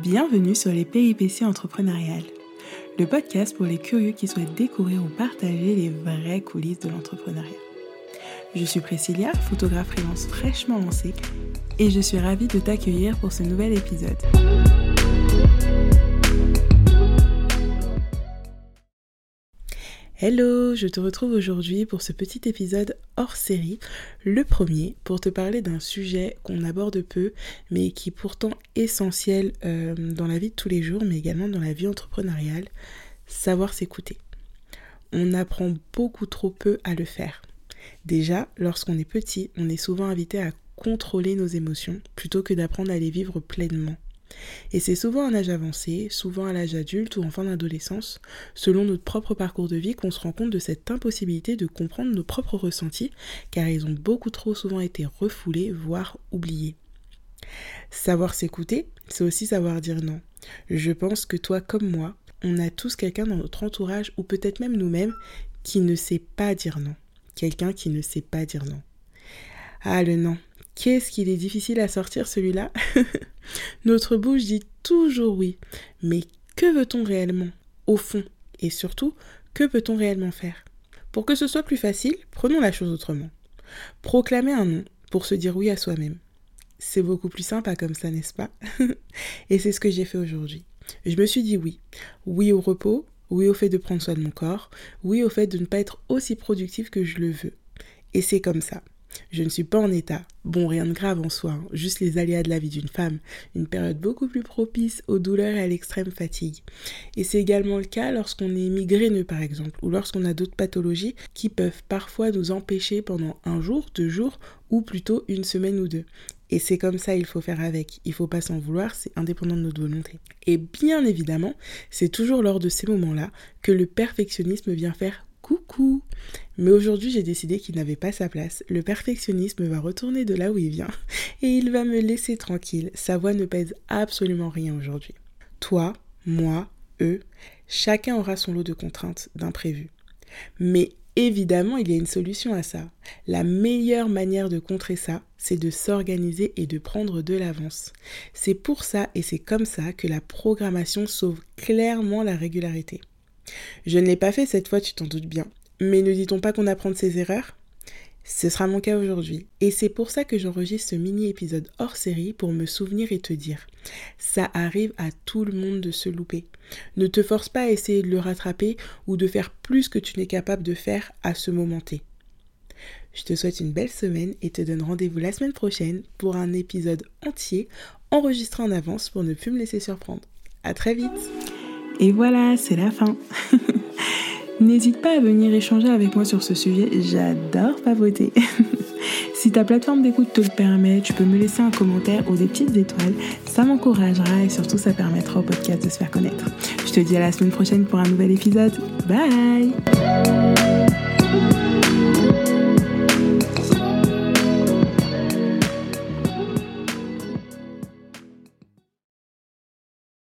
Bienvenue sur les péripéties entrepreneuriales, le podcast pour les curieux qui souhaitent découvrir ou partager les vraies coulisses de l'entrepreneuriat. Je suis Priscilla, photographe freelance fraîchement lancée, et je suis ravie de t'accueillir pour ce nouvel épisode. Hello, je te retrouve aujourd'hui pour ce petit épisode hors série, le premier, pour te parler d'un sujet qu'on aborde peu, mais qui est pourtant essentiel euh, dans la vie de tous les jours, mais également dans la vie entrepreneuriale, savoir s'écouter. On apprend beaucoup trop peu à le faire. Déjà, lorsqu'on est petit, on est souvent invité à contrôler nos émotions plutôt que d'apprendre à les vivre pleinement. Et c'est souvent à un âge avancé, souvent à l'âge adulte ou en fin d'adolescence, selon notre propre parcours de vie, qu'on se rend compte de cette impossibilité de comprendre nos propres ressentis, car ils ont beaucoup trop souvent été refoulés, voire oubliés. Savoir s'écouter, c'est aussi savoir dire non. Je pense que toi comme moi, on a tous quelqu'un dans notre entourage, ou peut-être même nous-mêmes, qui ne sait pas dire non. Quelqu'un qui ne sait pas dire non. Ah le non, Qu'est-ce qu'il est difficile à sortir celui-là Notre bouche dit toujours oui, mais que veut-on réellement Au fond, et surtout, que peut-on réellement faire? Pour que ce soit plus facile, prenons la chose autrement. Proclamer un non pour se dire oui à soi-même. C'est beaucoup plus sympa comme ça, n'est-ce pas Et c'est ce que j'ai fait aujourd'hui. Je me suis dit oui. Oui au repos, oui au fait de prendre soin de mon corps, oui au fait de ne pas être aussi productif que je le veux. Et c'est comme ça. Je ne suis pas en état. Bon, rien de grave en soi, hein. juste les aléas de la vie d'une femme, une période beaucoup plus propice aux douleurs et à l'extrême fatigue. Et c'est également le cas lorsqu'on est migraineux par exemple, ou lorsqu'on a d'autres pathologies qui peuvent parfois nous empêcher pendant un jour, deux jours, ou plutôt une semaine ou deux. Et c'est comme ça, il faut faire avec. Il faut pas s'en vouloir, c'est indépendant de notre volonté. Et bien évidemment, c'est toujours lors de ces moments-là que le perfectionnisme vient faire coucou. Mais aujourd'hui, j'ai décidé qu'il n'avait pas sa place. Le perfectionnisme va retourner de là où il vient et il va me laisser tranquille. Sa voix ne pèse absolument rien aujourd'hui. Toi, moi, eux, chacun aura son lot de contraintes, d'imprévus. Mais évidemment, il y a une solution à ça. La meilleure manière de contrer ça, c'est de s'organiser et de prendre de l'avance. C'est pour ça et c'est comme ça que la programmation sauve clairement la régularité. Je ne l'ai pas fait cette fois, tu t'en doutes bien. Mais ne dit-on pas qu'on apprend de ses erreurs? Ce sera mon cas aujourd'hui. Et c'est pour ça que j'enregistre ce mini-épisode hors série pour me souvenir et te dire. Ça arrive à tout le monde de se louper. Ne te force pas à essayer de le rattraper ou de faire plus que tu n'es capable de faire à ce moment T. Je te souhaite une belle semaine et te donne rendez-vous la semaine prochaine pour un épisode entier enregistré en avance pour ne plus me laisser surprendre. À très vite et voilà, c'est la fin. N'hésite pas à venir échanger avec moi sur ce sujet, j'adore pavoter. si ta plateforme d'écoute te le permet, tu peux me laisser un commentaire ou des petites étoiles, ça m'encouragera et surtout ça permettra au podcast de se faire connaître. Je te dis à la semaine prochaine pour un nouvel épisode. Bye